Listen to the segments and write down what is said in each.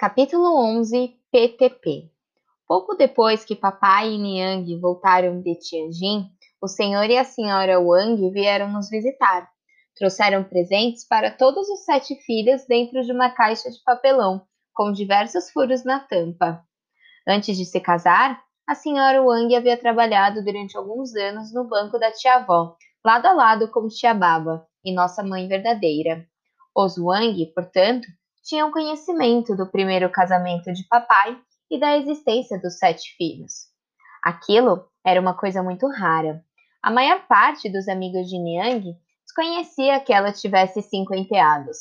Capítulo 11 PTP Pouco depois que papai e Niang voltaram de Tianjin, o senhor e a senhora Wang vieram nos visitar. Trouxeram presentes para todos os sete filhos dentro de uma caixa de papelão, com diversos furos na tampa. Antes de se casar, a senhora Wang havia trabalhado durante alguns anos no banco da tia-avó, lado a lado com tia Baba e nossa mãe verdadeira. Os Wang, portanto, tinham conhecimento do primeiro casamento de papai e da existência dos sete filhos. Aquilo era uma coisa muito rara. A maior parte dos amigos de Niang desconhecia que ela tivesse cinco enteados.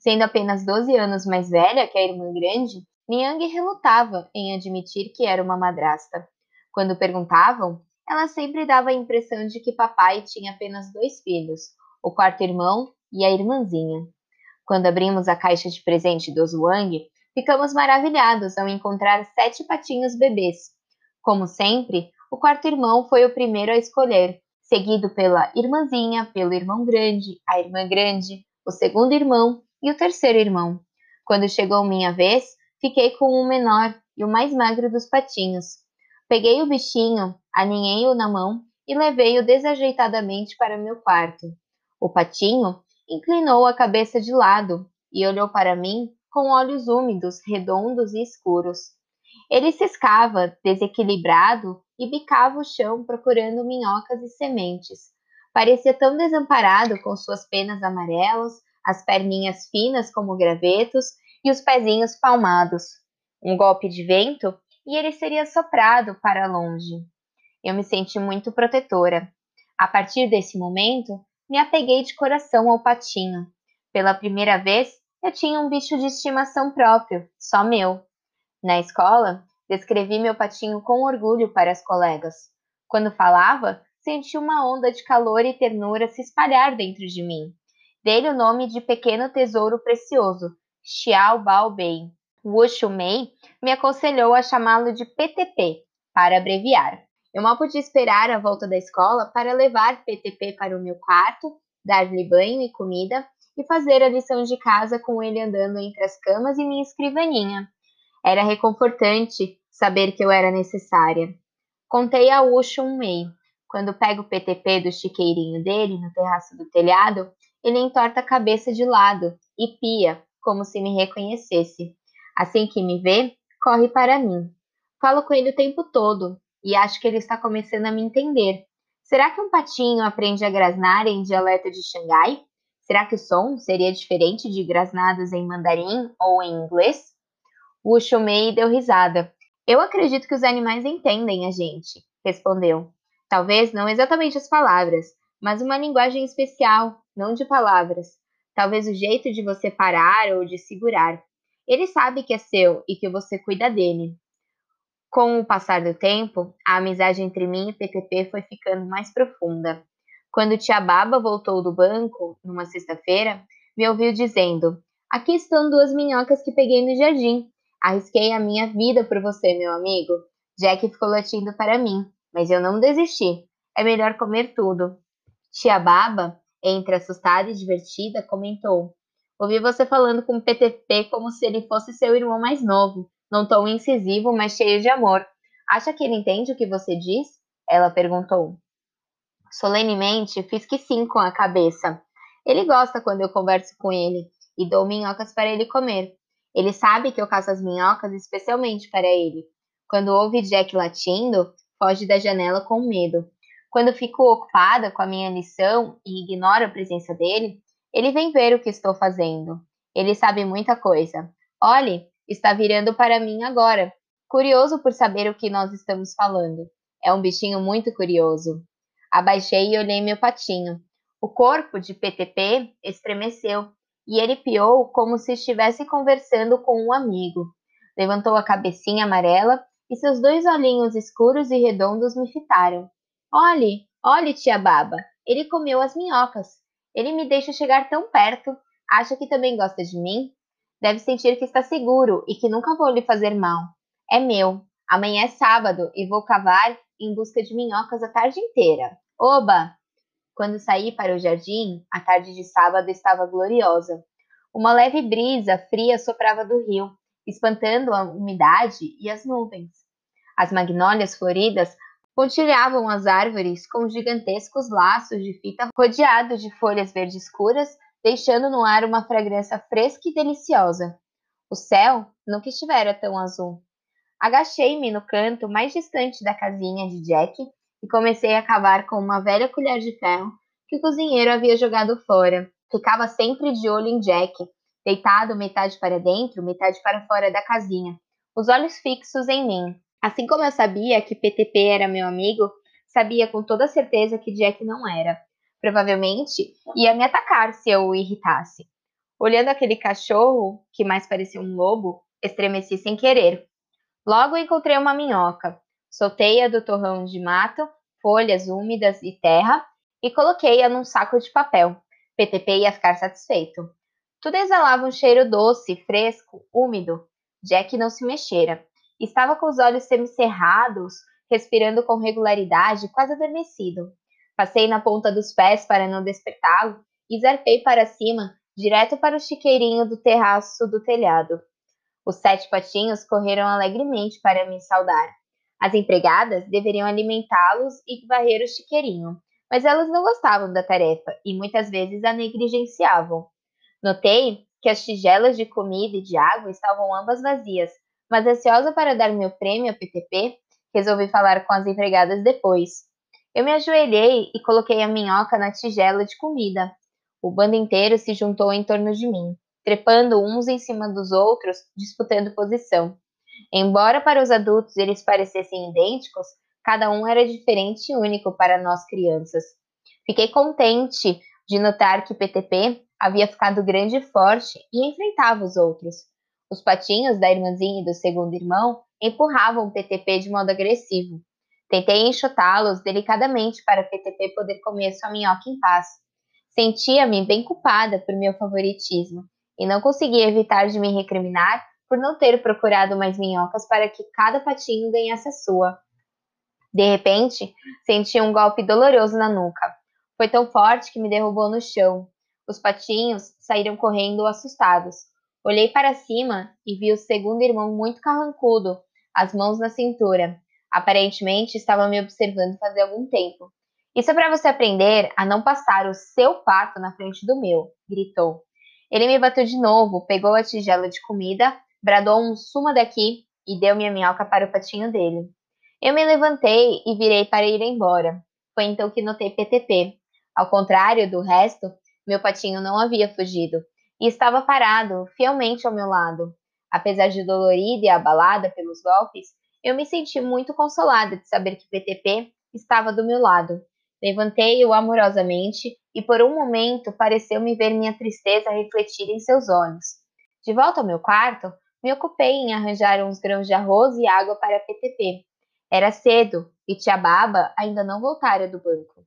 Sendo apenas 12 anos mais velha que a irmã grande, Niang relutava em admitir que era uma madrasta. Quando perguntavam, ela sempre dava a impressão de que papai tinha apenas dois filhos, o quarto irmão e a irmãzinha. Quando abrimos a caixa de presente dos Wang, ficamos maravilhados ao encontrar sete patinhos bebês. Como sempre, o quarto irmão foi o primeiro a escolher, seguido pela irmãzinha, pelo irmão grande, a irmã grande, o segundo irmão e o terceiro irmão. Quando chegou minha vez, fiquei com o menor e o mais magro dos patinhos. Peguei o bichinho, aninhei-o na mão e levei-o desajeitadamente para meu quarto. O patinho inclinou a cabeça de lado e olhou para mim com olhos úmidos, redondos e escuros. Ele ciscava, desequilibrado, e bicava o chão procurando minhocas e sementes. Parecia tão desamparado com suas penas amarelas, as perninhas finas como gravetos e os pezinhos palmados. Um golpe de vento e ele seria soprado para longe. Eu me senti muito protetora. A partir desse momento, me apeguei de coração ao patinho. Pela primeira vez, eu tinha um bicho de estimação próprio, só meu. Na escola, descrevi meu patinho com orgulho para as colegas. Quando falava, senti uma onda de calor e ternura se espalhar dentro de mim. Dei-lhe o nome de pequeno tesouro precioso, Xiao Bao Bei. Wu Mei me aconselhou a chamá-lo de PTP, para abreviar. Eu mal podia esperar a volta da escola para levar PTP para o meu quarto, dar-lhe banho e comida e fazer a lição de casa com ele andando entre as camas e minha escrivaninha. Era reconfortante saber que eu era necessária. Contei a Ucho um Mei. Quando pego o PTP do chiqueirinho dele no terraço do telhado, ele entorta a cabeça de lado e pia, como se me reconhecesse. Assim que me vê, corre para mim. Falo com ele o tempo todo, e acho que ele está começando a me entender. Será que um patinho aprende a grasnar em dialeto de Xangai? Será que o som seria diferente de grasnadas em mandarim ou em inglês? O Shumei deu risada. Eu acredito que os animais entendem a gente, respondeu. Talvez não exatamente as palavras, mas uma linguagem especial, não de palavras. Talvez o jeito de você parar ou de segurar. Ele sabe que é seu e que você cuida dele. Com o passar do tempo, a amizade entre mim e PTP foi ficando mais profunda. Quando tia Baba voltou do banco, numa sexta-feira, me ouviu dizendo: Aqui estão duas minhocas que peguei no jardim. Arrisquei a minha vida por você, meu amigo. Jack ficou latindo para mim, mas eu não desisti. É melhor comer tudo. Tia Baba, entre assustada e divertida, comentou: Ouvi você falando com o PTP como se ele fosse seu irmão mais novo num tom incisivo, mas cheio de amor. Acha que ele entende o que você diz? Ela perguntou. Solenemente, fiz que sim com a cabeça. Ele gosta quando eu converso com ele e dou minhocas para ele comer. Ele sabe que eu caço as minhocas especialmente para ele. Quando ouve Jack latindo, foge da janela com medo. Quando fico ocupada com a minha lição e ignoro a presença dele, ele vem ver o que estou fazendo. Ele sabe muita coisa. Olhe, está virando para mim agora, curioso por saber o que nós estamos falando. É um bichinho muito curioso. Abaixei e olhei meu patinho. O corpo de PTP estremeceu e ele piou como se estivesse conversando com um amigo. Levantou a cabecinha amarela e seus dois olhinhos escuros e redondos me fitaram. Olhe, olhe, tia Baba, ele comeu as minhocas. Ele me deixa chegar tão perto. Acha que também gosta de mim? Deve sentir que está seguro e que nunca vou lhe fazer mal. É meu. Amanhã é sábado e vou cavar em busca de minhocas a tarde inteira. Oba! Quando saí para o jardim, a tarde de sábado estava gloriosa. Uma leve brisa fria soprava do rio espantando a umidade e as nuvens. As magnólias floridas pontilhavam as árvores com gigantescos laços de fita rodeados de folhas verdes escuras, deixando no ar uma fragrância fresca e deliciosa. O céu nunca estivera tão azul. Agachei-me no canto mais distante da casinha de Jack e comecei a cavar com uma velha colher de ferro que o cozinheiro havia jogado fora. Ficava sempre de olho em Jack, deitado metade para dentro, metade para fora da casinha, os olhos fixos em mim. Assim como eu sabia que PTP era meu amigo, sabia com toda certeza que Jack não era. Provavelmente ia me atacar se eu o irritasse. Olhando aquele cachorro, que mais parecia um lobo, estremeci sem querer. Logo encontrei uma minhoca. Soltei-a do torrão de mato, folhas úmidas e terra e coloquei-a num saco de papel. PTP ia ficar satisfeito. Tudo exalava um cheiro doce, fresco, úmido. Jack não se mexera. Estava com os olhos semicerrados, respirando com regularidade, quase adormecido. Passei na ponta dos pés para não despertá-lo e zarpei para cima, direto para o chiqueirinho do terraço do telhado. Os sete patinhos correram alegremente para me saudar. As empregadas deveriam alimentá-los e varrer o chiqueirinho, mas elas não gostavam da tarefa e muitas vezes a negligenciavam. Notei que as tigelas de comida e de água estavam ambas vazias, mas ansiosa para dar meu prêmio a PTP, resolvi falar com as empregadas depois. Eu me ajoelhei e coloquei a minhoca na tigela de comida. O bando inteiro se juntou em torno de mim, trepando uns em cima dos outros, disputando posição. Embora para os adultos eles parecessem idênticos, Cada um era diferente e único para nós crianças. Fiquei contente de notar que PTP havia ficado grande e forte e enfrentava os outros. Os patinhos da irmãzinha e do segundo irmão empurravam PTP de modo agressivo. Tentei enxotá-los delicadamente para PTP poder comer sua minhoca em paz. Sentia-me bem culpada por meu favoritismo e não conseguia evitar de me recriminar por não ter procurado mais minhocas para que cada patinho ganhasse a sua. De repente, senti um golpe doloroso na nuca. Foi tão forte que me derrubou no chão. Os patinhos saíram correndo assustados. Olhei para cima e vi o segundo irmão muito carrancudo, as mãos na cintura. Aparentemente estava me observando fazia algum tempo. Isso é para você aprender a não passar o seu pato na frente do meu, gritou. Ele me bateu de novo, pegou a tigela de comida, bradou um suma daqui e deu minha minhoca para o patinho dele. Eu me levantei e virei para ir embora. Foi então que notei PTP. Ao contrário do resto, meu patinho não havia fugido e estava parado, fielmente ao meu lado. Apesar de dolorida e abalada pelos golpes, eu me senti muito consolada de saber que PTP estava do meu lado. Levantei-o amorosamente e por um momento pareceu-me ver minha tristeza refletir em seus olhos. De volta ao meu quarto, me ocupei em arranjar uns grãos de arroz e água para PTP era cedo e tia Baba ainda não voltara do banco.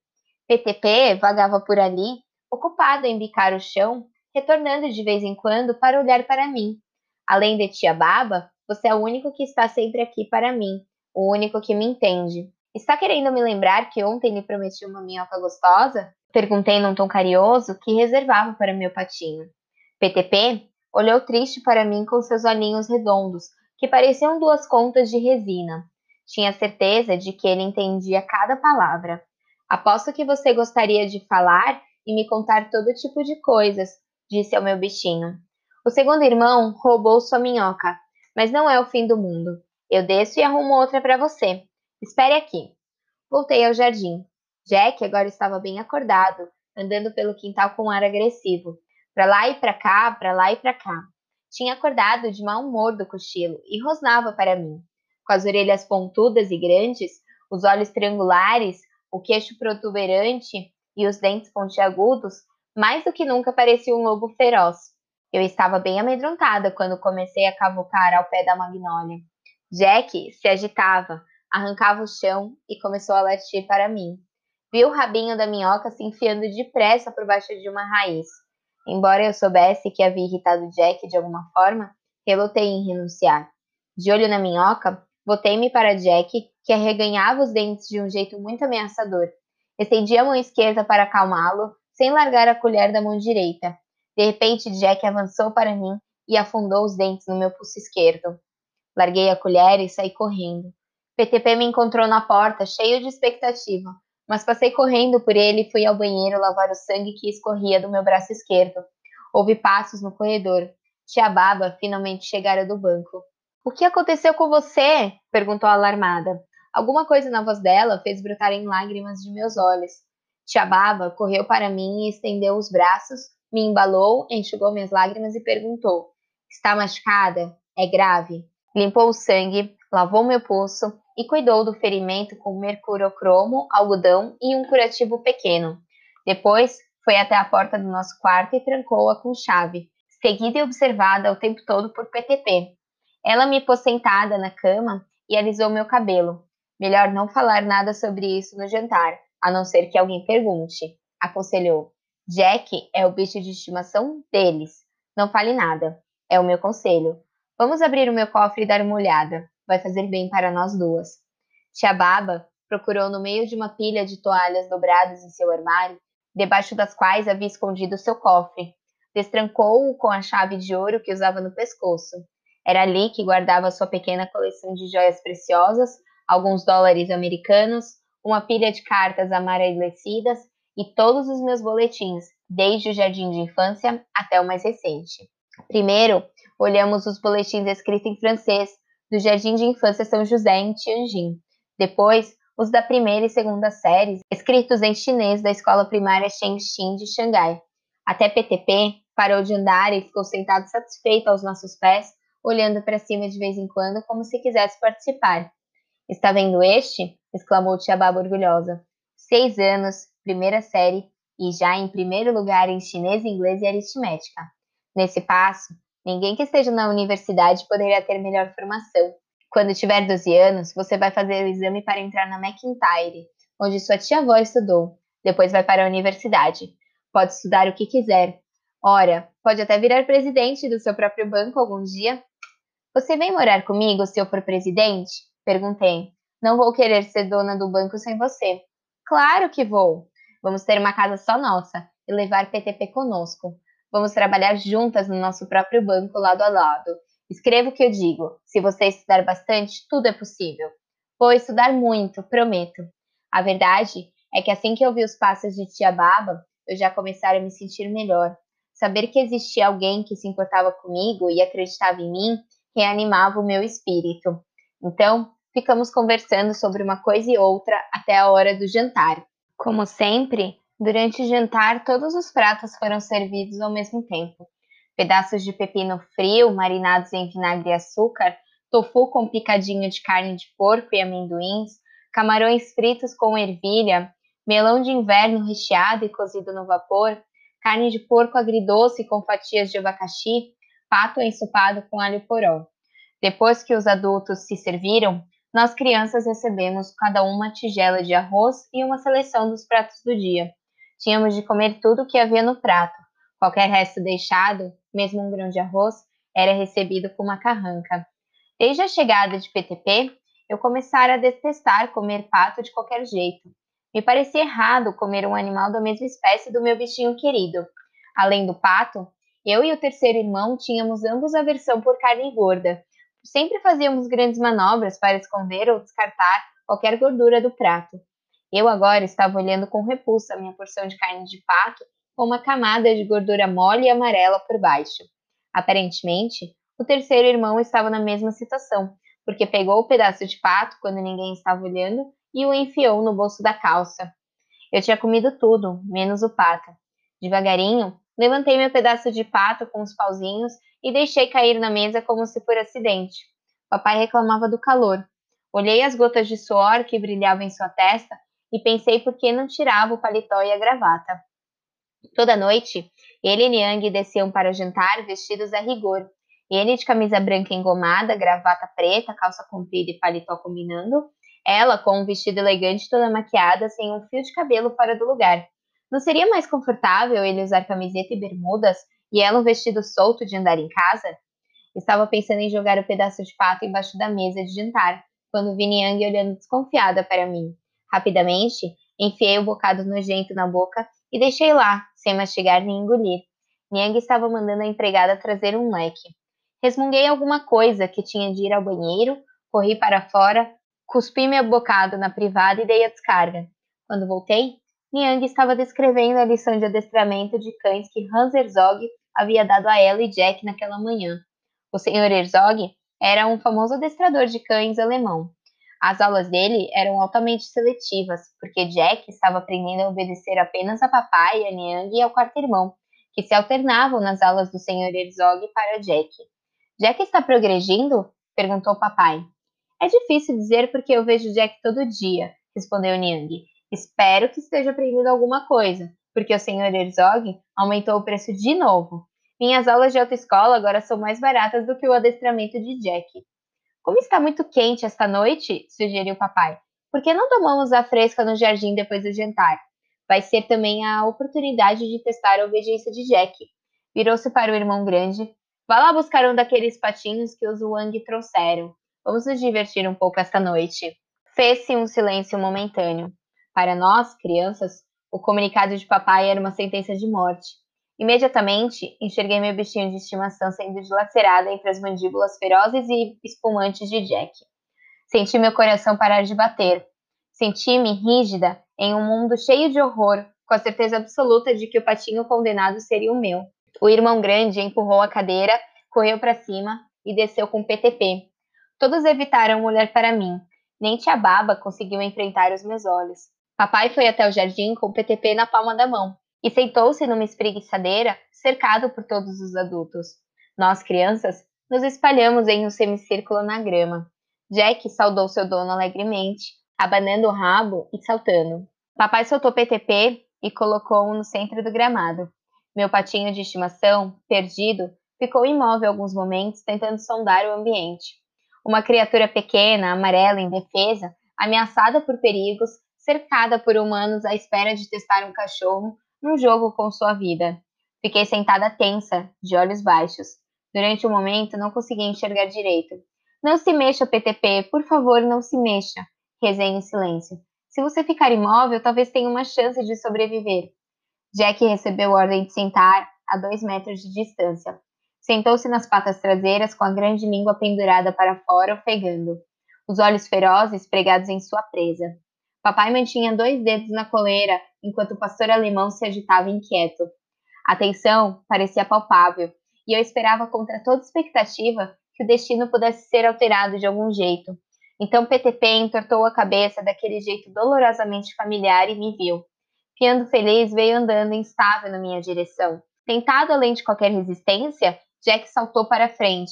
PTP vagava por ali, ocupado em bicar o chão, retornando de vez em quando para olhar para mim. Além de tia Baba, você é o único que está sempre aqui para mim, o único que me entende. Está querendo me lembrar que ontem lhe prometi uma minhoca gostosa? Perguntei num tom carinhoso que reservava para meu patinho. PTP olhou triste para mim com seus olhinhos redondos, que pareciam duas contas de resina. Tinha certeza de que ele entendia cada palavra. Aposto que você gostaria de falar e me contar todo tipo de coisas, disse ao meu bichinho. O segundo irmão roubou sua minhoca, mas não é o fim do mundo. Eu desço e arrumo outra para você. Espere aqui. Voltei ao jardim. Jack agora estava bem acordado, andando pelo quintal com ar agressivo. Para lá e para cá, para lá e para cá. Tinha acordado de mau humor do cochilo e rosnava para mim com as orelhas pontudas e grandes, os olhos triangulares, o queixo protuberante e os dentes pontiagudos, mais do que nunca parecia um lobo feroz. Eu estava bem amedrontada quando comecei a cavucar ao pé da magnólia. Jack se agitava, arrancava o chão e começou a latir para mim. Vi o rabinho da minhoca se enfiando depressa por baixo de uma raiz. Embora eu soubesse que havia irritado Jack de alguma forma, relutei em renunciar. De olho na minhoca, Voltei-me para Jack, que arreganhava os dentes de um jeito muito ameaçador. Estendi a mão esquerda para acalmá-lo, sem largar a colher da mão direita. De repente, Jack avançou para mim e afundou os dentes no meu pulso esquerdo. Larguei a colher e saí correndo. PTP me encontrou na porta, cheio de expectativa, mas passei correndo por ele e fui ao banheiro lavar o sangue que escorria do meu braço esquerdo. Houve passos no corredor. Tia Baba finalmente chegara do banco. O que aconteceu com você? perguntou alarmada. Alguma coisa na voz dela fez brotarem lágrimas de meus olhos. Tia Baba correu para mim e estendeu os braços, me embalou, enxugou minhas lágrimas e perguntou: Está machucada? É grave? Limpou o sangue, lavou meu pulso e cuidou do ferimento com mercurocromo, algodão e um curativo pequeno. Depois foi até a porta do nosso quarto e trancou-a com chave, seguida e observada o tempo todo por PTP. Ela me pôs sentada na cama e alisou meu cabelo. Melhor não falar nada sobre isso no jantar, a não ser que alguém pergunte, aconselhou. Jack é o bicho de estimação deles. Não fale nada. É o meu conselho. Vamos abrir o meu cofre e dar uma olhada. Vai fazer bem para nós duas. Tia Baba procurou no meio de uma pilha de toalhas dobradas em seu armário, debaixo das quais havia escondido seu cofre. Destrancou-o com a chave de ouro que usava no pescoço. Era ali que guardava sua pequena coleção de joias preciosas, alguns dólares americanos, uma pilha de cartas amarelecidas e todos os meus boletins, desde o jardim de infância até o mais recente. Primeiro, olhamos os boletins escritos em francês do Jardim de Infância São José em Tianjin. Depois, os da primeira e segunda séries, escritos em chinês da escola primária Shengxin de Xangai. Até PTP parou de andar e ficou sentado satisfeito aos nossos pés, olhando para cima de vez em quando como se quisesse participar. Está vendo este? exclamou Tia Baba orgulhosa. Seis anos, primeira série, e já em primeiro lugar em chinês, inglês e aritmética. Nesse passo, ninguém que esteja na universidade poderia ter melhor formação. Quando tiver 12 anos, você vai fazer o exame para entrar na McIntyre, onde sua tia-avó estudou. Depois vai para a universidade. Pode estudar o que quiser. Ora, pode até virar presidente do seu próprio banco algum dia. Você vem morar comigo se eu for presidente? Perguntei. Não vou querer ser dona do banco sem você. Claro que vou. Vamos ter uma casa só nossa e levar PTP conosco. Vamos trabalhar juntas no nosso próprio banco lado a lado. Escreva o que eu digo. Se você estudar bastante, tudo é possível. Vou estudar muito, prometo. A verdade é que assim que eu vi os passos de tia Baba, eu já começara a me sentir melhor. Saber que existia alguém que se importava comigo e acreditava em mim reanimava o meu espírito. Então, ficamos conversando sobre uma coisa e outra até a hora do jantar. Como sempre, durante o jantar todos os pratos foram servidos ao mesmo tempo. Pedaços de pepino frio marinados em vinagre e açúcar, tofu com picadinho de carne de porco e amendoins, camarões fritos com ervilha, melão de inverno recheado e cozido no vapor, carne de porco agridoce com fatias de abacaxi, pato ensopado com alho poró. Depois que os adultos se serviram, nós crianças recebemos cada uma tigela de arroz e uma seleção dos pratos do dia. Tínhamos de comer tudo o que havia no prato. Qualquer resto deixado, mesmo um grão de arroz, era recebido com uma carranca. Desde a chegada de PTP, eu começara a detestar comer pato de qualquer jeito. Me parecia errado comer um animal da mesma espécie do meu bichinho querido. Além do pato, eu e o terceiro irmão tínhamos ambos aversão por carne gorda, Sempre fazíamos grandes manobras para esconder ou descartar qualquer gordura do prato. Eu agora estava olhando com repulsa a minha porção de carne de pato com uma camada de gordura mole e amarela por baixo. Aparentemente, o terceiro irmão estava na mesma situação, porque pegou o pedaço de pato quando ninguém estava olhando e o enfiou no bolso da calça. Eu tinha comido tudo, menos o pato. Devagarinho, levantei meu pedaço de pato com os pauzinhos e deixei cair na mesa como se por acidente. Papai reclamava do calor. Olhei as gotas de suor que brilhavam em sua testa e pensei por que não tirava o paletó e a gravata. Toda noite, ele e Niang desciam para jantar vestidos a rigor. Ele de camisa branca engomada, gravata preta, calça comprida e paletó combinando. Ela com um vestido elegante toda maquiada, sem um fio de cabelo fora do lugar. Não seria mais confortável ele usar camiseta e bermudas e ela um vestido solto de andar em casa? Estava pensando em jogar o pedaço de pato embaixo da mesa de jantar, quando vi Niang olhando desconfiada para mim. Rapidamente, enfiei o bocado nojento na boca e deixei lá, sem mastigar nem engolir. Niang estava mandando a empregada trazer um leque. Resmunguei alguma coisa que tinha de ir ao banheiro, corri para fora, cuspi meu bocado na privada e dei a descarga. Quando voltei, Niang estava descrevendo a lição de adestramento de cães que Hans Herzog havia dado a ela e Jack naquela manhã. O Sr. Herzog era um famoso adestrador de cães alemão. As aulas dele eram altamente seletivas, porque Jack estava aprendendo a obedecer apenas a papai, a Niang e ao quarto irmão, que se alternavam nas aulas do Sr. Herzog para Jack. Jack está progredindo? perguntou papai. É difícil dizer porque eu vejo Jack todo dia, respondeu Niang. Espero que esteja aprendendo alguma coisa, porque o Sr. Herzog aumentou o preço de novo. Minhas aulas de autoescola agora são mais baratas do que o adestramento de Jack. Como está muito quente esta noite, sugeriu papai, por que não tomamos a fresca no jardim depois do jantar? Vai ser também a oportunidade de testar a obediência de Jack. Virou-se para o irmão grande. Vá lá buscar um daqueles patinhos que os Wang trouxeram. Vamos nos divertir um pouco esta noite. Fez-se um silêncio momentâneo. Para nós, crianças, o comunicado de papai era uma sentença de morte. Imediatamente, enxerguei meu bichinho de estimação sendo dilacerado entre as mandíbulas ferozes e espumantes de Jack. Senti meu coração parar de bater. Senti-me rígida em um mundo cheio de horror, com a certeza absoluta de que o patinho condenado seria o meu. O irmão grande empurrou a cadeira, correu para cima e desceu com PTP. Todos evitaram olhar para mim. Nem tia Baba conseguiu enfrentar os meus olhos. Papai foi até o jardim com o PTP na palma da mão e sentou-se numa espreguiçadeira, cercado por todos os adultos. Nós, crianças, nos espalhamos em um semicírculo na grama. Jack saudou seu dono alegremente, abanando o rabo e saltando. Papai soltou PTP e colocou-o no centro do gramado. Meu patinho de estimação, perdido, ficou imóvel alguns momentos tentando sondar o ambiente. Uma criatura pequena, amarela, indefesa, ameaçada por perigos, cercada por humanos à espera de testar um cachorro, num jogo com sua vida. Fiquei sentada tensa, de olhos baixos. Durante um momento não consegui enxergar direito. Não se mexa, PTP, por favor, não se mexa. Rezei em silêncio. Se você ficar imóvel, talvez tenha uma chance de sobreviver. Jack recebeu ordem de sentar a dois metros de distância. Sentou-se nas patas traseiras com a grande língua pendurada para fora, ofegando, os olhos ferozes pregados em sua presa. Papai mantinha dois dedos na coleira enquanto o pastor alemão se agitava inquieto. A tensão parecia palpável, e eu esperava contra toda expectativa que o destino pudesse ser alterado de algum jeito. Então PTP entortou a cabeça daquele jeito dolorosamente familiar e me viu. Piando feliz veio andando instável na minha direção. Tentado além de qualquer resistência, Jack saltou para frente.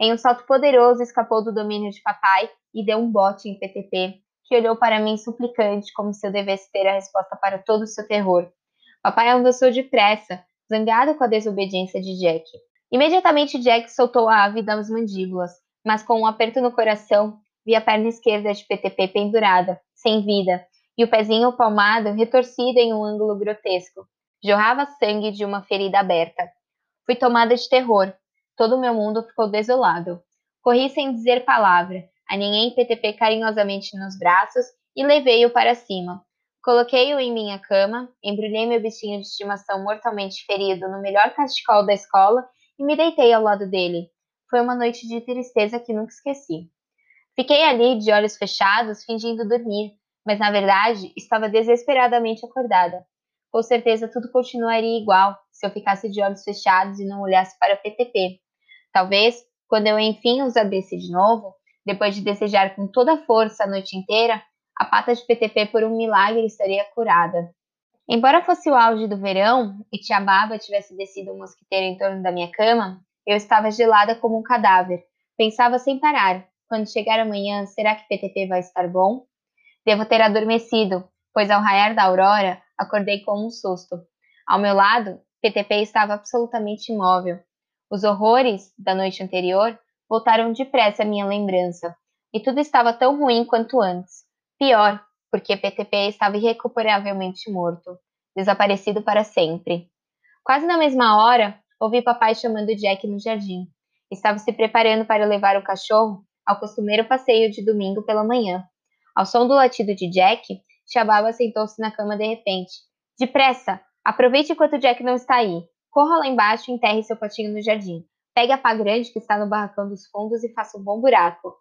Em um salto poderoso, escapou do domínio de papai e deu um bote em PTP, que olhou para mim suplicante, como se eu devesse ter a resposta para todo o seu terror. Papai avançou depressa, zangado com a desobediência de Jack. Imediatamente Jack soltou a ave das mandíbulas, mas com um aperto no coração, vi a perna esquerda de PTP pendurada, sem vida, e o pezinho palmado retorcido em um ângulo grotesco. Jorrava sangue de uma ferida aberta. Fui tomada de terror. Todo o meu mundo ficou desolado. Corri sem dizer palavra, Aninhei PTP carinhosamente nos braços e levei-o para cima. Coloquei-o em minha cama, embrulhei meu bichinho de estimação mortalmente ferido no melhor cachecol da escola e me deitei ao lado dele. Foi uma noite de tristeza que nunca esqueci. Fiquei ali de olhos fechados, fingindo dormir, mas na verdade estava desesperadamente acordada. Com certeza tudo continuaria igual se eu ficasse de olhos fechados e não olhasse para PTP. Talvez, quando eu enfim os abrisse de novo, depois de desejar com toda a força a noite inteira, a pata de PTP por um milagre estaria curada. Embora fosse o auge do verão e tia Baba tivesse descido um mosquiteiro em torno da minha cama, eu estava gelada como um cadáver. Pensava sem parar: quando chegar amanhã, será que PTP vai estar bom? Devo ter adormecido, pois ao raiar da aurora acordei com um susto. Ao meu lado, PTP estava absolutamente imóvel. Os horrores da noite anterior voltaram depressa à minha lembrança, e tudo estava tão ruim quanto antes. Pior, porque PTP estava irrecuperavelmente morto, desaparecido para sempre. Quase na mesma hora, ouvi papai chamando Jack no jardim. Estava se preparando para levar o cachorro ao costumeiro passeio de domingo pela manhã. Ao som do latido de Jack, Shababa sentou-se na cama de repente. Depressa! Aproveite enquanto Jack não está aí. Corra lá embaixo e enterre seu potinho no jardim. Pegue a pá grande que está no barracão dos fundos e faça um bom buraco.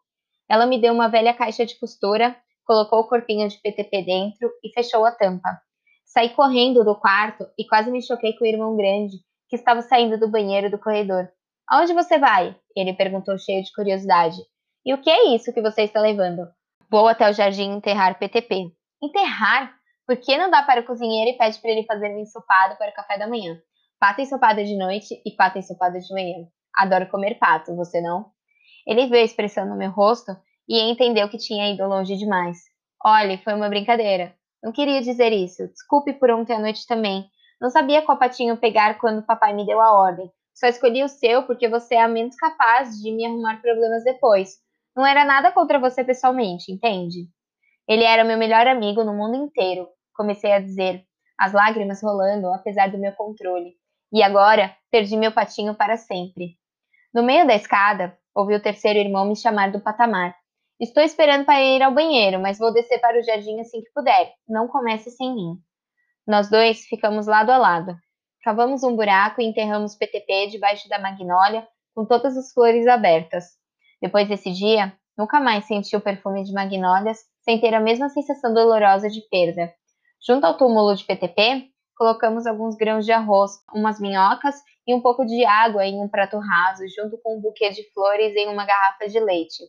Ela me deu uma velha caixa de costura, colocou o corpinho de PTP dentro e fechou a tampa. Saí correndo do quarto e quase me choquei com o irmão grande, que estava saindo do banheiro do corredor. Aonde você vai? Ele perguntou cheio de curiosidade. E o que é isso que você está levando? Vou até o jardim enterrar PTP. Enterrar? Por que não dá para o cozinheiro e pede para ele fazer um ensopado para o café da manhã? Pato ensopado de noite e pato ensopado de manhã. Adoro comer pato, você não? Ele viu a expressão no meu rosto e entendeu que tinha ido longe demais. Olhe, foi uma brincadeira. Não queria dizer isso. Desculpe por ontem à noite também. Não sabia qual patinho pegar quando papai me deu a ordem. Só escolhi o seu porque você é a menos capaz de me arrumar problemas depois. Não era nada contra você pessoalmente, entende? Ele era meu melhor amigo no mundo inteiro, comecei a dizer, as lágrimas rolando apesar do meu controle. E agora perdi meu patinho para sempre. No meio da escada, ouvi o terceiro irmão me chamar do patamar. Estou esperando para ir ao banheiro, mas vou descer para o jardim assim que puder. Não comece sem mim. Nós dois ficamos lado a lado. Cavamos um buraco e enterramos PTP debaixo da magnólia, com todas as flores abertas. Depois desse dia, nunca mais senti o perfume de magnólias sem ter a mesma sensação dolorosa de perda. Junto ao túmulo de PTP, colocamos alguns grãos de arroz, umas minhocas e um pouco de água em um prato raso, junto com um buquê de flores em uma garrafa de leite.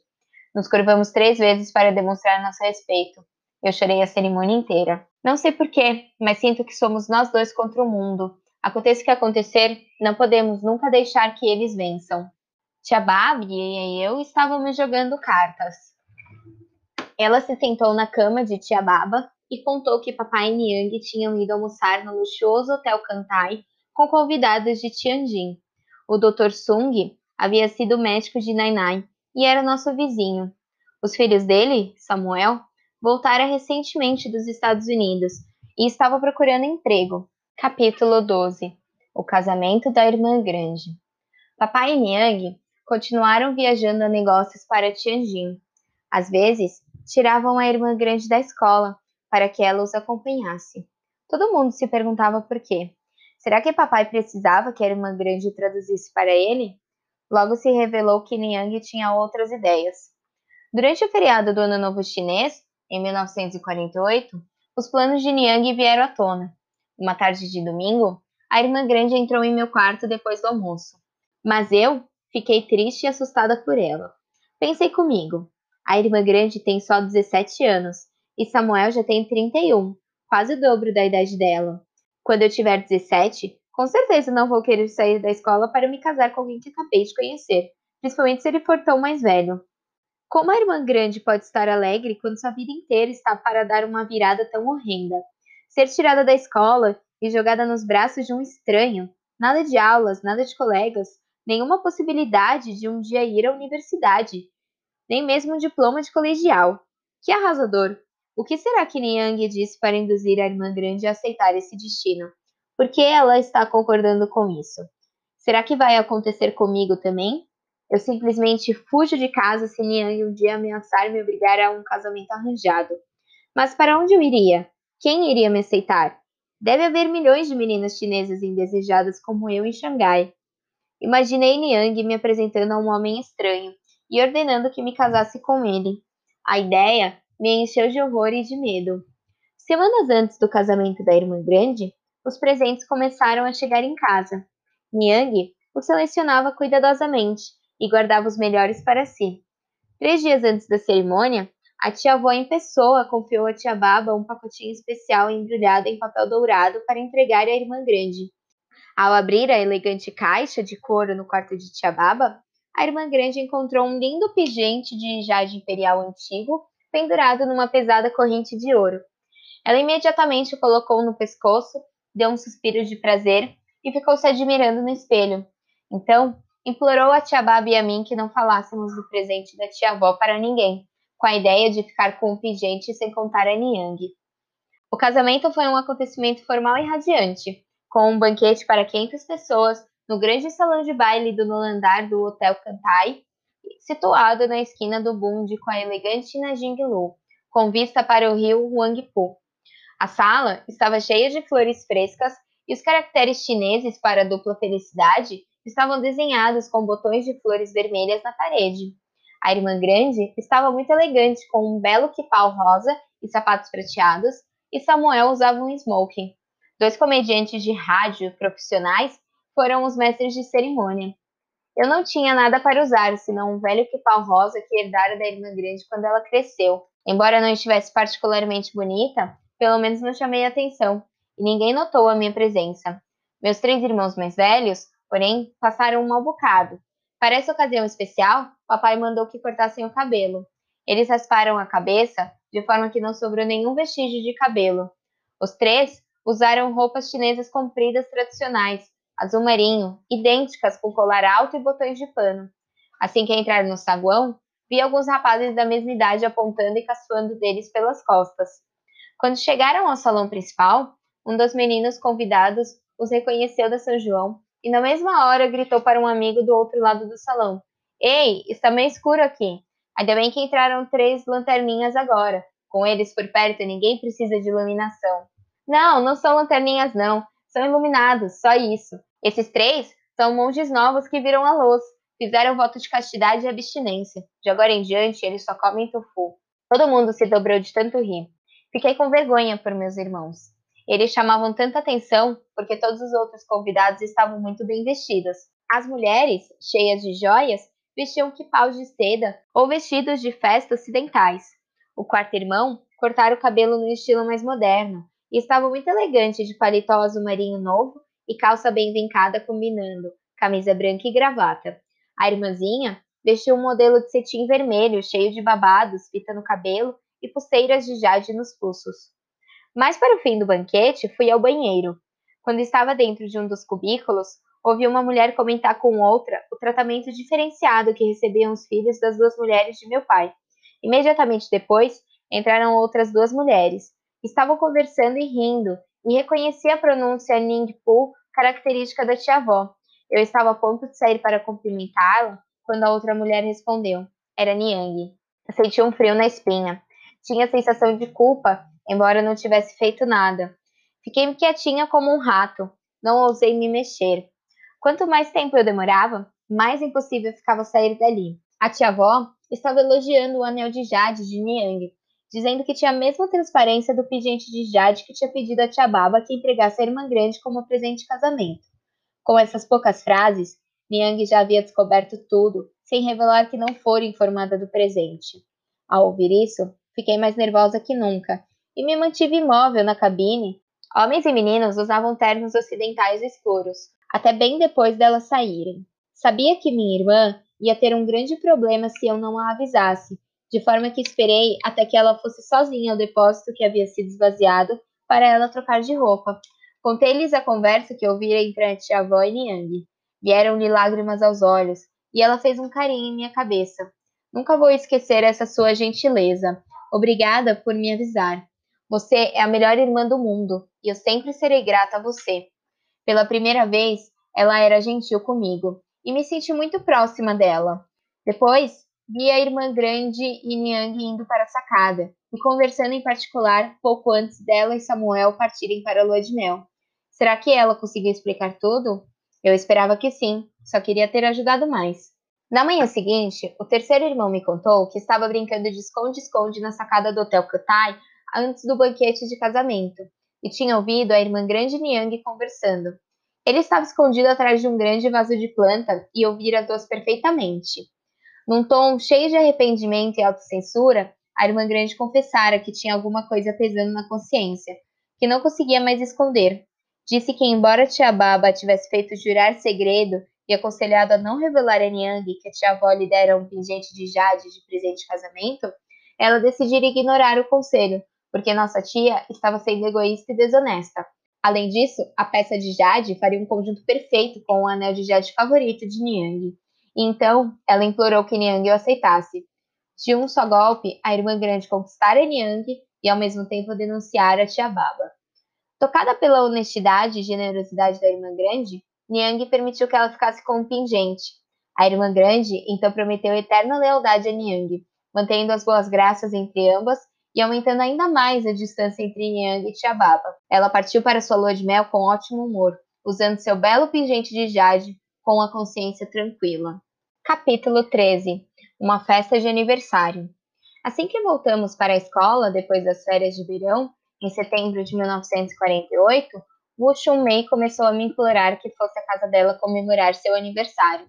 Nos curvamos três vezes para demonstrar nosso respeito. Eu chorei a cerimônia inteira. Não sei porquê, mas sinto que somos nós dois contra o mundo. Aconteça o que acontecer, não podemos nunca deixar que eles vençam. Tia Babi e eu estávamos jogando cartas. Ela se sentou na cama de tia Baba e contou que papai e Niang tinham ido almoçar no luxuoso Hotel Kantai com convidados de Tianjin. O Dr. Sung havia sido médico de Nainai e era nosso vizinho. Os filhos dele, Samuel, voltara recentemente dos Estados Unidos e estava procurando emprego. Capítulo 12 O casamento da irmã grande. Papai e Niang continuaram viajando a negócios para Tianjin. Às vezes, tiravam a irmã grande da escola para que ela os acompanhasse. Todo mundo se perguntava por quê. Será que papai precisava que a irmã grande traduzisse para ele? Logo se revelou que Niang tinha outras ideias. Durante o feriado do Ano Novo Chinês, em 1948, os planos de Niang vieram à tona. Uma tarde de domingo, a irmã grande entrou em meu quarto depois do almoço. Mas eu fiquei triste e assustada por ela. Pensei comigo, a irmã grande tem só 17 anos e Samuel já tem 31, quase o dobro da idade dela. Quando eu tiver 17, com certeza não vou querer sair da escola para me casar com alguém que acabei de conhecer, principalmente se ele for tão mais velho. Como a irmã grande pode estar alegre quando sua vida inteira está para dar uma virada tão horrenda? Ser tirada da escola e jogada nos braços de um estranho, nada de aulas, nada de colegas, nenhuma possibilidade de um dia ir à universidade, nem mesmo um diploma de colegial. Que arrasador! O que será que Niang disse para induzir a irmã grande a aceitar esse destino? Por que ela está concordando com isso? Será que vai acontecer comigo também? Eu simplesmente fujo de casa se Niang um dia ameaçar me obrigar a um casamento arranjado. Mas para onde eu iria? Quem iria me aceitar? Deve haver milhões de meninas chinesas indesejadas como eu em Xangai. Imaginei Niang me apresentando a um homem estranho e ordenando que me casasse com ele. A ideia me encheu de horror e de medo. Semanas antes do casamento da irmã grande, os presentes começaram a chegar em casa. Niang os selecionava cuidadosamente e guardava os melhores para si. Três dias antes da cerimônia, a tia-avó em pessoa confiou a tia Baba um pacotinho especial embrulhado em papel dourado para entregar à irmã grande. Ao abrir a elegante caixa de couro no quarto de tia Baba, a irmã grande encontrou um lindo pingente de jade imperial antigo pendurado numa pesada corrente de ouro. Ela imediatamente o colocou no pescoço, deu um suspiro de prazer e ficou se admirando no espelho. Então, implorou a tia Babi e a mim que não falássemos do presente da tia-avó para ninguém, com a ideia de ficar com o pingente sem contar a Niang. O casamento foi um acontecimento formal e radiante, com um banquete para 500 pessoas, no grande salão de baile do nono andar do Hotel Kantai, situado na esquina do Bund com a elegante Najinglu, com vista para o rio Huangpu. A sala estava cheia de flores frescas e os caracteres chineses para a dupla felicidade estavam desenhados com botões de flores vermelhas na parede. A irmã grande estava muito elegante com um belo quipau rosa e sapatos prateados, e Samuel usava um smoking. Dois comediantes de rádio profissionais foram os mestres de cerimônia. Eu não tinha nada para usar, senão um velho quipau rosa que herdara da irmã grande quando ela cresceu. Embora não estivesse particularmente bonita, pelo menos não chamei atenção, e ninguém notou a minha presença. Meus três irmãos mais velhos, porém, passaram um mau bocado. Para essa ocasião especial, papai mandou que cortassem o cabelo. Eles rasparam a cabeça de forma que não sobrou nenhum vestígio de cabelo. Os três usaram roupas chinesas compridas tradicionais, azul marinho, idênticas com colar alto e botões de pano. Assim que entraram no saguão, vi alguns rapazes da mesma idade apontando e caçoando deles pelas costas. Quando chegaram ao salão principal, um dos meninos convidados os reconheceu da São João e na mesma hora gritou para um amigo do outro lado do salão: Ei, está meio escuro aqui. Ainda bem que entraram três lanterninhas agora. Com eles por perto, ninguém precisa de iluminação. Não, não são lanterninhas, não. São iluminados, só isso. Esses três são monges novos que viram a luz. Fizeram voto de castidade e abstinência. De agora em diante, eles só comem tofu. Todo mundo se dobrou de tanto rir. Fiquei com vergonha por meus irmãos. Eles chamavam tanta atenção porque todos os outros convidados estavam muito bem vestidos. As mulheres, cheias de joias, vestiam quipaus de seda ou vestidos de festa ocidentais. O quarto irmão cortara o cabelo no estilo mais moderno e estava muito elegante de paletó azul marinho novo e calça bem vincada combinando camisa branca e gravata. A irmãzinha vestiu um modelo de cetim vermelho cheio de babados, fita no cabelo e pulseiras de jade nos pulsos. Mais para o fim do banquete, fui ao banheiro. Quando estava dentro de um dos cubículos, ouvi uma mulher comentar com outra o tratamento diferenciado que recebiam os filhos das duas mulheres de meu pai. Imediatamente depois, entraram outras duas mulheres. Estavam conversando e rindo, e reconheci a pronúncia Ningpu, característica da tia-avó. Eu estava a ponto de sair para cumprimentá-la quando a outra mulher respondeu. Era Niang. Senti um frio na espinha. Tinha a sensação de culpa, embora não tivesse feito nada. Fiquei quietinha como um rato. Não ousei me mexer. Quanto mais tempo eu demorava, mais impossível ficava sair dali. A tia-avó estava elogiando o anel de jade de Niang, dizendo que tinha a mesma transparência do pingente de jade que tinha pedido a tia Baba que entregasse a irmã grande como presente de casamento. Com essas poucas frases, Niang já havia descoberto tudo, sem revelar que não fora informada do presente. Ao ouvir isso, fiquei mais nervosa que nunca e me mantive imóvel na cabine. Homens e meninos usavam ternos ocidentais escuros, até bem depois delas saírem. Sabia que minha irmã ia ter um grande problema se eu não a avisasse, de forma que esperei até que ela fosse sozinha ao depósito que havia sido esvaziado para ela trocar de roupa. Contei-lhes a conversa que ouvira entre a tia-avó e Niang. Vieram-lhe lágrimas aos olhos, e ela fez um carinho em minha cabeça. Nunca vou esquecer essa sua gentileza. Obrigada por me avisar. Você é a melhor irmã do mundo, e eu sempre serei grata a você. Pela primeira vez, ela era gentil comigo e me senti muito próxima dela. Depois, vi a irmã grande e Niang indo para a sacada e conversando em particular pouco antes dela e Samuel partirem para a lua de mel. Será que ela conseguiu explicar tudo? Eu esperava que sim, só queria ter ajudado mais. Na manhã seguinte, o terceiro irmão me contou que estava brincando de esconde-esconde na sacada do Hotel Katai antes do banquete de casamento e tinha ouvido a irmã grande Niang conversando. Ele estava escondido atrás de um grande vaso de planta e ouvira as duas perfeitamente. Num tom cheio de arrependimento e autocensura, a irmã grande confessara que tinha alguma coisa pesando na consciência, que não conseguia mais esconder. Disse que, embora tia Baba tivesse feito jurar segredo e aconselhado a não revelar a Niang que a tia-avó lhe dera um pingente de jade de presente de casamento, ela decidira ignorar o conselho, porque nossa tia estava sendo egoísta e desonesta. Além disso, a peça de Jade faria um conjunto perfeito com o anel de Jade favorito de Niang. Então, ela implorou que Niang o aceitasse. De um só golpe, a irmã grande conquistara Niang e ao mesmo tempo denunciara tia Baba. Tocada pela honestidade e generosidade da irmã grande, Niang permitiu que ela ficasse com um pingente. A irmã grande então prometeu eterna lealdade a Niang, mantendo as boas graças entre ambas e aumentando ainda mais a distância entre Yang e Tiababa. Ela partiu para sua lua de mel com ótimo humor, usando seu belo pingente de jade com a consciência tranquila. Capítulo 13 Uma festa de aniversário. Assim que voltamos para a escola, depois das férias de verão, em setembro de 1948, Wu Mei começou a me implorar que fosse à casa dela comemorar seu aniversário.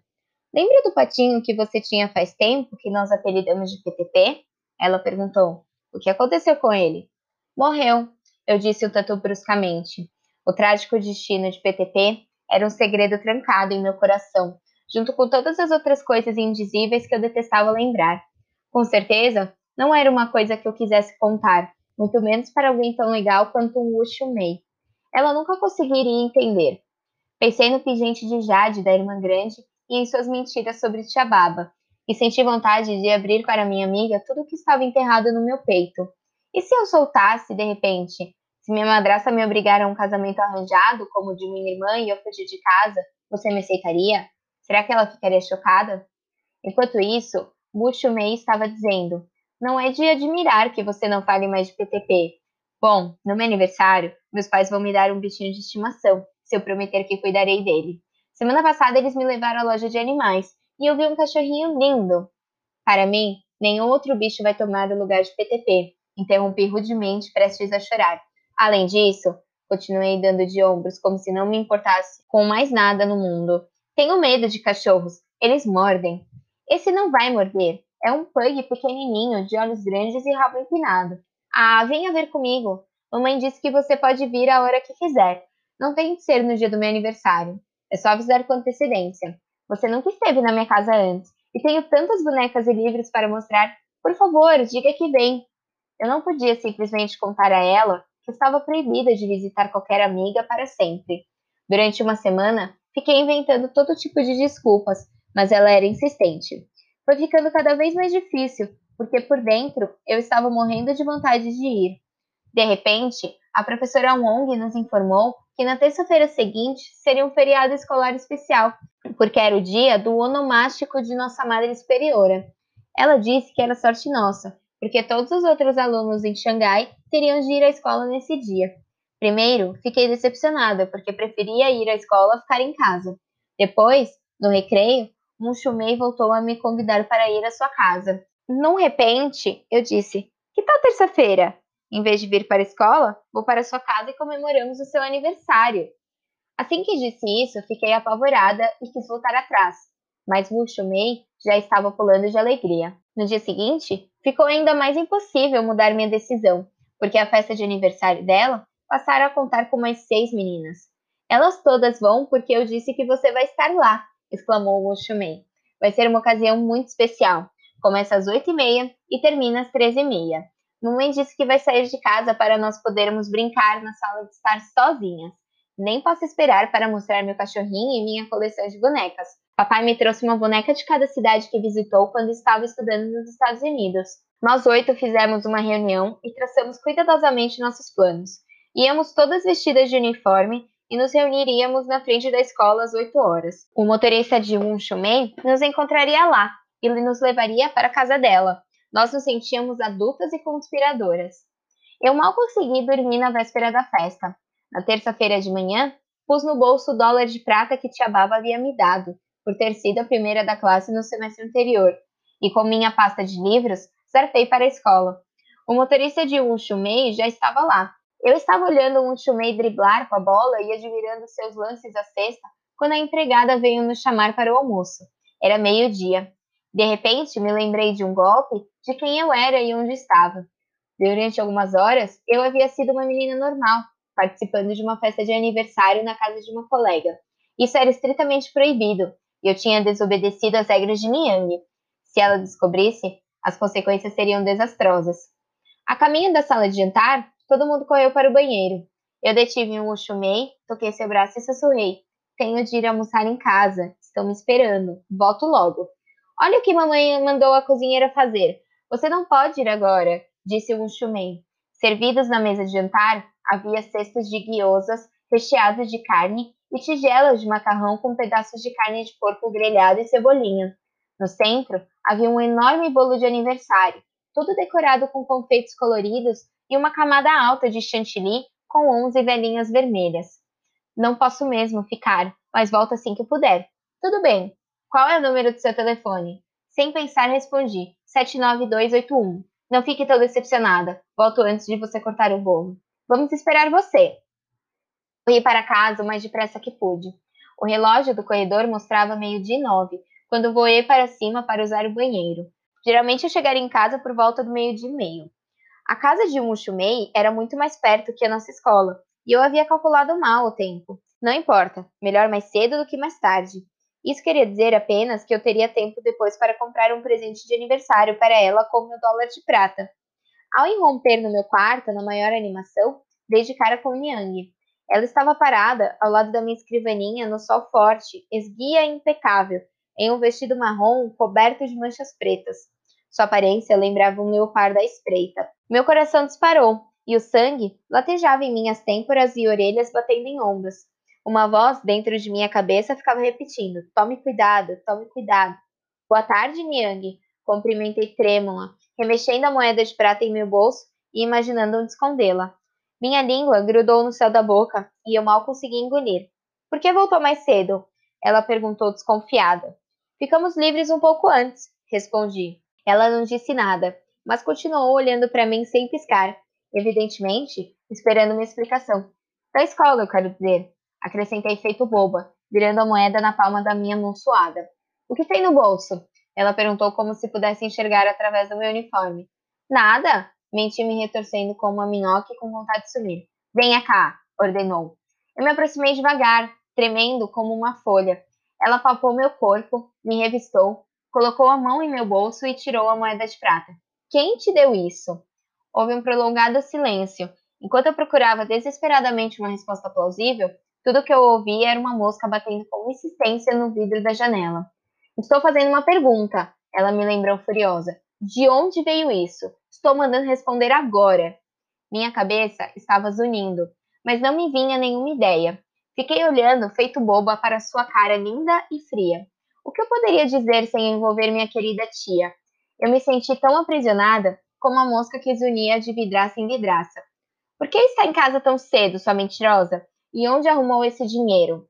Lembra do patinho que você tinha faz tempo, que nós apelidamos de PTP? Ela perguntou. O que aconteceu com ele? Morreu, eu disse um tanto bruscamente. O trágico destino de PTP era um segredo trancado em meu coração, junto com todas as outras coisas indizíveis que eu detestava lembrar. Com certeza, não era uma coisa que eu quisesse contar, muito menos para alguém tão legal quanto um Wu Mei. Ela nunca conseguiria entender. Pensei no pingente de Jade da irmã grande e em suas mentiras sobre Tia Baba, e senti vontade de abrir para minha amiga tudo o que estava enterrado no meu peito. E se eu soltasse, de repente? Se minha madraça me obrigar a um casamento arranjado, como o de minha irmã, e eu fugir de casa, você me aceitaria? Será que ela ficaria chocada? Enquanto isso, Bucho Mei estava dizendo: não é de admirar que você não fale mais de PTP. Bom, no meu aniversário, meus pais vão me dar um bichinho de estimação, se eu prometer que cuidarei dele. Semana passada eles me levaram à loja de animais e eu vi um cachorrinho lindo. Para mim, nenhum outro bicho vai tomar o lugar de PTP, interrompi rudemente, prestes a chorar. Além disso, continuei dando de ombros como se não me importasse com mais nada no mundo. Tenho medo de cachorros, eles mordem. Esse não vai morder, é um pug pequenininho, de olhos grandes e rabo empinado. Ah, venha ver comigo. Mamãe disse que você pode vir a hora que quiser. Não tem que ser no dia do meu aniversário. É só avisar com antecedência. Você nunca esteve na minha casa antes. E tenho tantas bonecas e livros para mostrar. Por favor, diga que vem. Eu não podia simplesmente contar a ela que estava proibida de visitar qualquer amiga para sempre. Durante uma semana, fiquei inventando todo tipo de desculpas, mas ela era insistente foi ficando cada vez mais difícil, porque por dentro eu estava morrendo de vontade de ir. De repente, a professora Wong nos informou que na terça-feira seguinte seria um feriado escolar especial, porque era o dia do onomástico de nossa Madre Superiora. Ela disse que era sorte nossa, porque todos os outros alunos em Xangai teriam de ir à escola nesse dia. Primeiro, fiquei decepcionada, porque preferia ir à escola a ficar em casa. Depois, no recreio, Munchumei voltou a me convidar para ir à sua casa. Num repente, eu disse: Que tal terça-feira? Em vez de vir para a escola, vou para sua casa e comemoramos o seu aniversário. Assim que disse isso, fiquei apavorada e quis voltar atrás, mas Wu Shumei já estava pulando de alegria. No dia seguinte, ficou ainda mais impossível mudar minha decisão, porque a festa de aniversário dela passara a contar com mais seis meninas. Elas todas vão porque eu disse que você vai estar lá, exclamou o Oxumei. Vai ser uma ocasião muito especial. Começa às oito e meia e termina às treze e meia. Mamãe disse que vai sair de casa para nós podermos brincar na sala de estar sozinhas. Nem posso esperar para mostrar meu cachorrinho e minha coleção de bonecas. Papai me trouxe uma boneca de cada cidade que visitou quando estava estudando nos Estados Unidos. Nós oito fizemos uma reunião e traçamos cuidadosamente nossos planos. Íamos todas vestidas de uniforme e nos reuniríamos na frente da escola às 8 horas. O motorista de um Shumei nos encontraria lá e nos levaria para a casa dela. Nós nos sentíamos adultas e conspiradoras. Eu mal consegui dormir na véspera da festa. Na terça-feira de manhã, pus no bolso o dólar de prata que Tia Baba havia me dado, por ter sido a primeira da classe no semestre anterior, e com minha pasta de livros, zarpei para a escola. O motorista de um Shumei já estava lá, eu estava olhando um Chumei driblar com a bola e admirando seus lances à cesta quando a empregada veio nos chamar para o almoço. Era meio-dia. De repente, me lembrei de um golpe, de quem eu era e onde estava. Durante algumas horas, eu havia sido uma menina normal, participando de uma festa de aniversário na casa de uma colega. Isso era estritamente proibido, e eu tinha desobedecido às regras de Niang. Se ela descobrisse, as consequências seriam desastrosas. A caminho da sala de jantar, Todo mundo correu para o banheiro. Eu detive um Uxumei, toquei seu braço e sussurrei. Tenho de ir almoçar em casa. Estão me esperando. Volto logo. Olha o que mamãe mandou a cozinheira fazer. Você não pode ir agora, disse o Uxumei. Servidos na mesa de jantar, havia cestos de guiosas recheados de carne e tigelas de macarrão com pedaços de carne de porco grelhado e cebolinha. No centro, havia um enorme bolo de aniversário, todo decorado com confeitos coloridos e uma camada alta de chantilly com onze velhinhas vermelhas. Não posso mesmo ficar, mas volto assim que puder. Tudo bem. Qual é o número do seu telefone? Sem pensar, respondi: 79281. Não fique tão decepcionada. Volto antes de você cortar o bolo. Vamos esperar você. Fui para casa o mais depressa que pude. O relógio do corredor mostrava meio-dia e nove, quando voei para cima para usar o banheiro. Geralmente eu chegaria em casa por volta do meio-dia e meio. A casa de Mushumei era muito mais perto que a nossa escola, e eu havia calculado mal o tempo. Não importa, melhor mais cedo do que mais tarde. Isso queria dizer apenas que eu teria tempo depois para comprar um presente de aniversário para ela com meu dólar de prata. Ao irromper no meu quarto, na maior animação, dei de cara com Niang. Ela estava parada ao lado da minha escrivaninha no sol forte, esguia e impecável, em um vestido marrom coberto de manchas pretas. Sua aparência lembrava um leopardo da espreita. Meu coração disparou, e o sangue latejava em minhas têmporas e orelhas batendo em ondas. Uma voz dentro de minha cabeça ficava repetindo: Tome cuidado, tome cuidado. Boa tarde, Niang. Cumprimentei trêmula, remexendo a moeda de prata em meu bolso e imaginando onde escondê-la. Minha língua grudou no céu da boca e eu mal consegui engolir. Por que voltou mais cedo? Ela perguntou desconfiada. Ficamos livres um pouco antes, respondi. Ela não disse nada, mas continuou olhando para mim sem piscar, evidentemente esperando uma explicação. Da escola, eu quero dizer. Acrescentei feito boba, virando a moeda na palma da minha mão suada. O que tem no bolso? Ela perguntou como se pudesse enxergar através do meu uniforme. Nada, menti me retorcendo como uma minhoca com vontade de sumir. Venha cá, ordenou. Eu me aproximei devagar, tremendo como uma folha. Ela palpou meu corpo, me revistou, colocou a mão em meu bolso e tirou a moeda de prata. Quem te deu isso? Houve um prolongado silêncio. Enquanto eu procurava desesperadamente uma resposta plausível, tudo que eu ouvi era uma mosca batendo com insistência no vidro da janela. Estou fazendo uma pergunta, ela me lembrou furiosa. De onde veio isso? Estou mandando responder agora. Minha cabeça estava zunindo, mas não me vinha nenhuma ideia. Fiquei olhando, feito boba, para sua cara linda e fria. O que eu poderia dizer sem envolver minha querida tia? Eu me senti tão aprisionada como a mosca que zunia de vidraça em vidraça. Por que está em casa tão cedo, sua mentirosa? E onde arrumou esse dinheiro?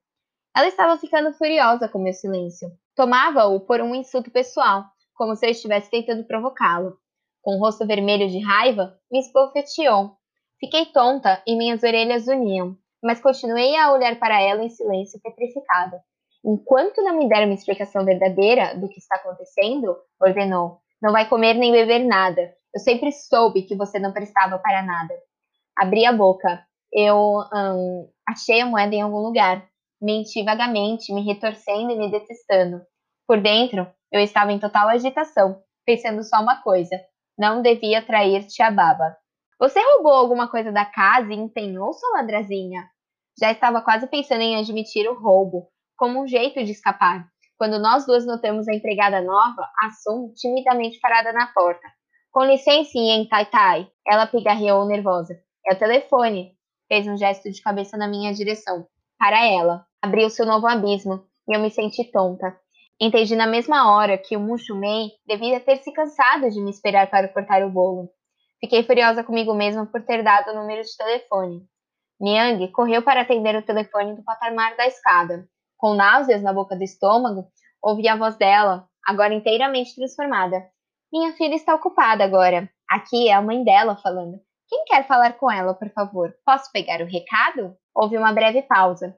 Ela estava ficando furiosa com meu silêncio. Tomava-o por um insulto pessoal, como se eu estivesse tentando provocá-lo. Com o rosto vermelho de raiva, me esbofeteou. Fiquei tonta e minhas orelhas uniam, mas continuei a olhar para ela em silêncio petrificada. Enquanto não me der uma explicação verdadeira do que está acontecendo, ordenou, não vai comer nem beber nada. Eu sempre soube que você não prestava para nada. Abri a boca. Eu hum, achei a moeda em algum lugar. Menti vagamente, me retorcendo e me detestando. Por dentro, eu estava em total agitação, pensando só uma coisa: não devia trair Tia Baba. Você roubou alguma coisa da casa e empenhou sua ladrazinha? Já estava quase pensando em admitir o roubo, como um jeito de escapar, quando nós duas notamos a empregada nova, a Sun, timidamente parada na porta. Com licencinha, Tai Tai, ela pigarreou nervosa. É o telefone. Fez um gesto de cabeça na minha direção. Para ela. Abriu seu novo abismo e eu me senti tonta. Entendi na mesma hora que o Mushumei devia ter se cansado de me esperar para cortar o bolo. Fiquei furiosa comigo mesma por ter dado o número de telefone. Niang correu para atender o telefone do patamar da escada com náuseas na boca do estômago, ouvi a voz dela, agora inteiramente transformada. Minha filha está ocupada agora. Aqui é a mãe dela falando. Quem quer falar com ela, por favor? Posso pegar o recado? Houve uma breve pausa.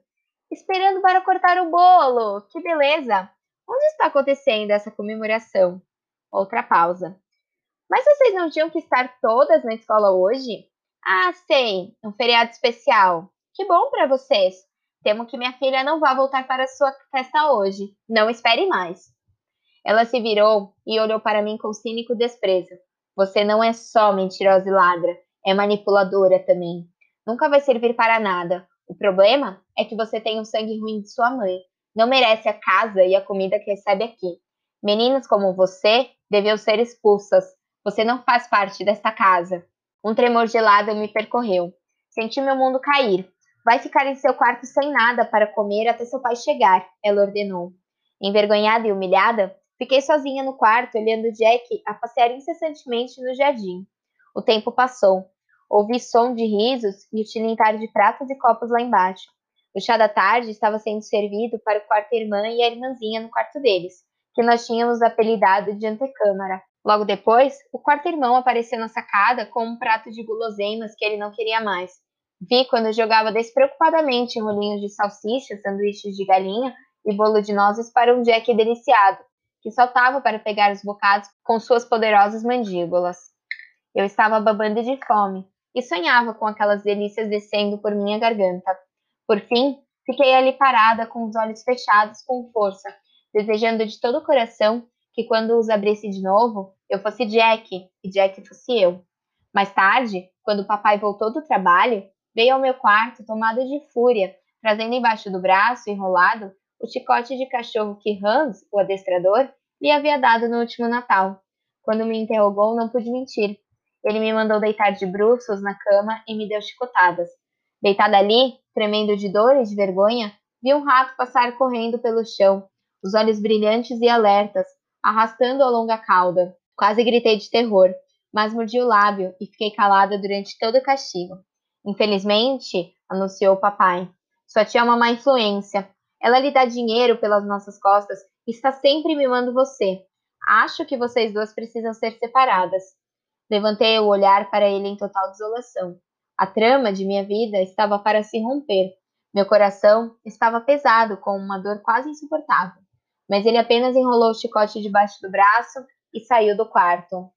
Esperando para cortar o bolo! Que beleza! Onde está acontecendo essa comemoração? Outra pausa. Mas vocês não tinham que estar todas na escola hoje? Ah, sei, um feriado especial. Que bom para vocês. Temo que minha filha não vá voltar para sua festa hoje. Não espere mais. Ela se virou e olhou para mim com cínico desprezo. Você não é só mentirosa e ladra, é manipuladora também. Nunca vai servir para nada. O problema é que você tem o sangue ruim de sua mãe. Não merece a casa e a comida que recebe aqui. Meninas como você deviam ser expulsas. Você não faz parte desta casa. Um tremor gelado me percorreu. Senti meu mundo cair. Vai ficar em seu quarto sem nada para comer até seu pai chegar, ela ordenou. Envergonhada e humilhada, fiquei sozinha no quarto olhando Jack a passear incessantemente no jardim. O tempo passou. Ouvi som de risos e o tilintar de pratos e copos lá embaixo. O chá da tarde estava sendo servido para o quarto irmã e a irmãzinha no quarto deles, que nós tínhamos apelidado de antecâmara. Logo depois, o quarto irmão apareceu na sacada com um prato de guloseimas que ele não queria mais. Vi quando jogava despreocupadamente rolinhos de salsicha, sanduíches de galinha e bolo de nozes para um Jack deliciado, que saltava para pegar os bocados com suas poderosas mandíbulas. Eu estava babando de fome e sonhava com aquelas delícias descendo por minha garganta. Por fim, fiquei ali parada com os olhos fechados com força, desejando de todo o coração que quando os abrisse de novo, eu fosse Jack e Jack fosse eu. Mais tarde, quando o papai voltou do trabalho, veio ao meu quarto tomado de fúria, trazendo embaixo do braço, enrolado, o chicote de cachorro que Hans, o adestrador, lhe havia dado no último Natal. Quando me interrogou, não pude mentir. Ele me mandou deitar de bruços na cama e me deu chicotadas. Deitada ali, tremendo de dor e de vergonha, vi um rato passar correndo pelo chão, os olhos brilhantes e alertas, arrastando a longa cauda. Quase gritei de terror, mas mordi o lábio e fiquei calada durante todo o castigo. Infelizmente, anunciou o papai, sua tia é uma má influência. Ela lhe dá dinheiro pelas nossas costas e está sempre mimando você. Acho que vocês duas precisam ser separadas. Levantei o olhar para ele em total desolação. A trama de minha vida estava para se romper. Meu coração estava pesado, com uma dor quase insuportável. Mas ele apenas enrolou o chicote debaixo do braço e saiu do quarto.